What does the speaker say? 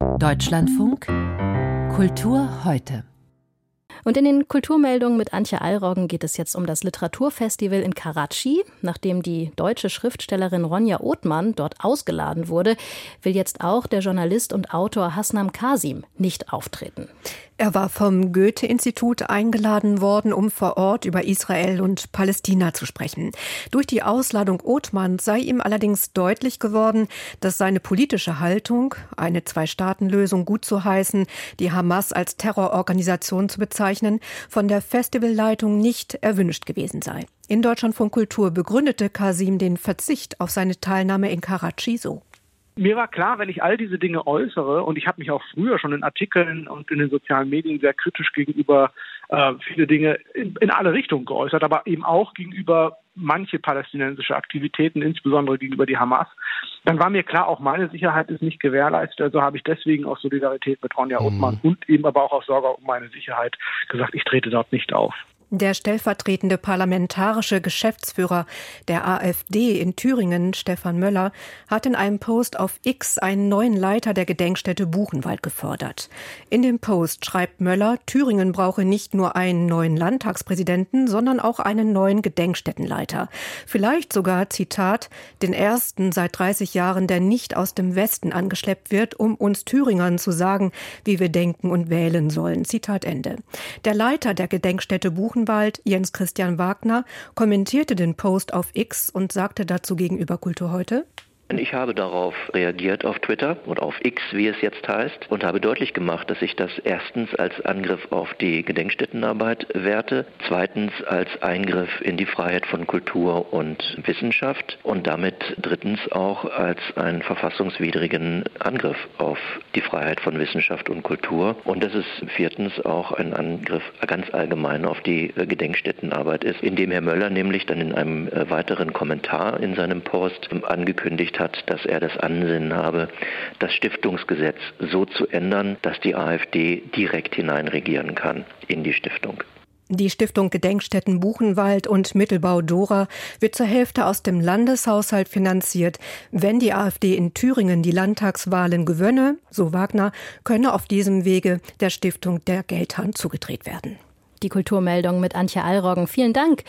Deutschlandfunk Kultur heute. Und in den Kulturmeldungen mit Antje Allroggen geht es jetzt um das Literaturfestival in Karachi. Nachdem die deutsche Schriftstellerin Ronja Othmann dort ausgeladen wurde, will jetzt auch der Journalist und Autor Hasnam Kasim nicht auftreten. Er war vom Goethe-Institut eingeladen worden, um vor Ort über Israel und Palästina zu sprechen. Durch die Ausladung Othmanns sei ihm allerdings deutlich geworden, dass seine politische Haltung, eine Zwei-Staaten-Lösung gut zu heißen, die Hamas als Terrororganisation zu bezeichnen, von der Festivalleitung nicht erwünscht gewesen sei. In Deutschland von Kultur begründete Kasim den Verzicht auf seine Teilnahme in Karachi so mir war klar, wenn ich all diese Dinge äußere, und ich habe mich auch früher schon in Artikeln und in den sozialen Medien sehr kritisch gegenüber äh, viele Dinge in, in alle Richtungen geäußert, aber eben auch gegenüber manche palästinensische Aktivitäten, insbesondere gegenüber die Hamas, dann war mir klar, auch meine Sicherheit ist nicht gewährleistet. Also habe ich deswegen aus Solidarität mit Ronja Ottmann mhm. und eben aber auch aus Sorge um meine Sicherheit gesagt, ich trete dort nicht auf. Der stellvertretende parlamentarische Geschäftsführer der AfD in Thüringen, Stefan Möller, hat in einem Post auf X einen neuen Leiter der Gedenkstätte Buchenwald gefordert. In dem Post schreibt Möller, Thüringen brauche nicht nur einen neuen Landtagspräsidenten, sondern auch einen neuen Gedenkstättenleiter. Vielleicht sogar, Zitat, den ersten seit 30 Jahren, der nicht aus dem Westen angeschleppt wird, um uns Thüringern zu sagen, wie wir denken und wählen sollen. Zitat Ende. Der Leiter der Gedenkstätte Buchenwald Buchenwald, Jens Christian Wagner, kommentierte den Post auf X und sagte dazu gegenüber Kultur heute, ich habe darauf reagiert auf Twitter und auf X, wie es jetzt heißt, und habe deutlich gemacht, dass ich das erstens als Angriff auf die Gedenkstättenarbeit werte, zweitens als Eingriff in die Freiheit von Kultur und Wissenschaft und damit drittens auch als einen verfassungswidrigen Angriff auf die Freiheit von Wissenschaft und Kultur. Und dass es viertens auch ein Angriff ganz allgemein auf die Gedenkstättenarbeit ist, indem Herr Möller nämlich dann in einem weiteren Kommentar in seinem Post angekündigt hat, dass er das Ansinnen habe, das Stiftungsgesetz so zu ändern, dass die AfD direkt hineinregieren kann in die Stiftung. Die Stiftung Gedenkstätten Buchenwald und Mittelbau Dora wird zur Hälfte aus dem Landeshaushalt finanziert. Wenn die AfD in Thüringen die Landtagswahlen gewönne, so Wagner, könne auf diesem Wege der Stiftung der Geldhand zugedreht werden. Die Kulturmeldung mit Antje Allroggen. Vielen Dank.